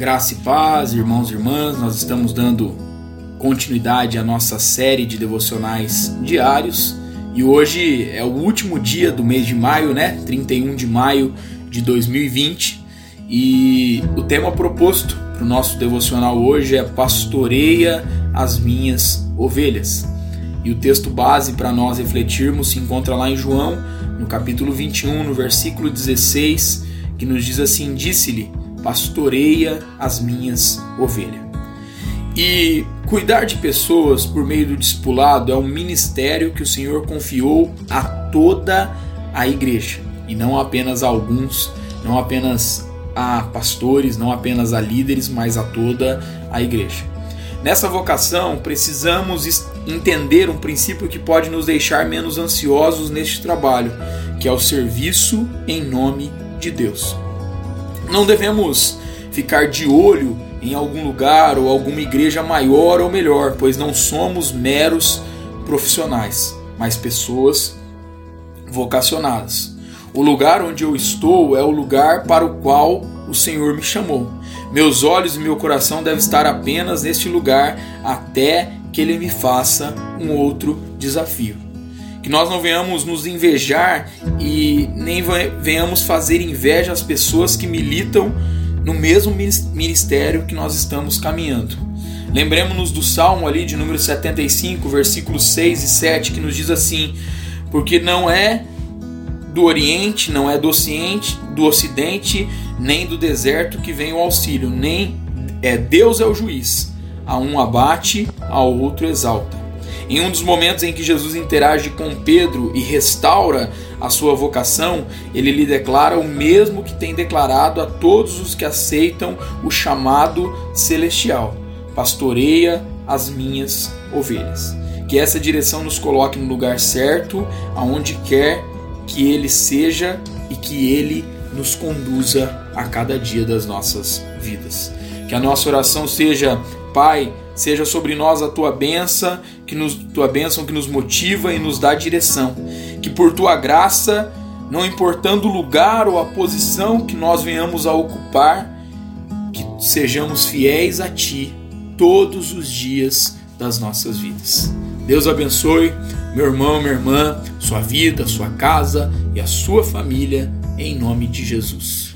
Graça e paz, irmãos e irmãs, nós estamos dando continuidade à nossa série de devocionais diários e hoje é o último dia do mês de maio, né? 31 de maio de 2020 e o tema proposto para o nosso devocional hoje é Pastoreia as minhas ovelhas. E o texto base para nós refletirmos se encontra lá em João, no capítulo 21, no versículo 16, que nos diz assim: Disse-lhe pastoreia as minhas ovelhas. E cuidar de pessoas por meio do discipulado é um ministério que o Senhor confiou a toda a igreja, e não apenas a alguns, não apenas a pastores, não apenas a líderes, mas a toda a igreja. Nessa vocação, precisamos entender um princípio que pode nos deixar menos ansiosos neste trabalho, que é o serviço em nome de Deus. Não devemos ficar de olho em algum lugar ou alguma igreja maior ou melhor, pois não somos meros profissionais, mas pessoas vocacionadas. O lugar onde eu estou é o lugar para o qual o Senhor me chamou. Meus olhos e meu coração devem estar apenas neste lugar até que Ele me faça um outro desafio que nós não venhamos nos invejar e nem venhamos fazer inveja às pessoas que militam no mesmo ministério que nós estamos caminhando. Lembremos-nos do Salmo ali de número 75, versículos 6 e 7, que nos diz assim: Porque não é do Oriente, não é do Ocidente, do Ocidente, nem do deserto que vem o auxílio, nem é Deus é o juiz. A um abate, ao outro exalta. Em um dos momentos em que Jesus interage com Pedro e restaura a sua vocação, ele lhe declara o mesmo que tem declarado a todos os que aceitam o chamado celestial: pastoreia as minhas ovelhas. Que essa direção nos coloque no lugar certo, aonde quer que ele seja e que ele nos conduza a cada dia das nossas vidas. Que a nossa oração seja, Pai, seja sobre nós a tua bênção, que nos, tua bênção que nos motiva e nos dá direção. Que por tua graça, não importando o lugar ou a posição que nós venhamos a ocupar, que sejamos fiéis a ti todos os dias das nossas vidas. Deus abençoe meu irmão, minha irmã, sua vida, sua casa e a sua família, em nome de Jesus.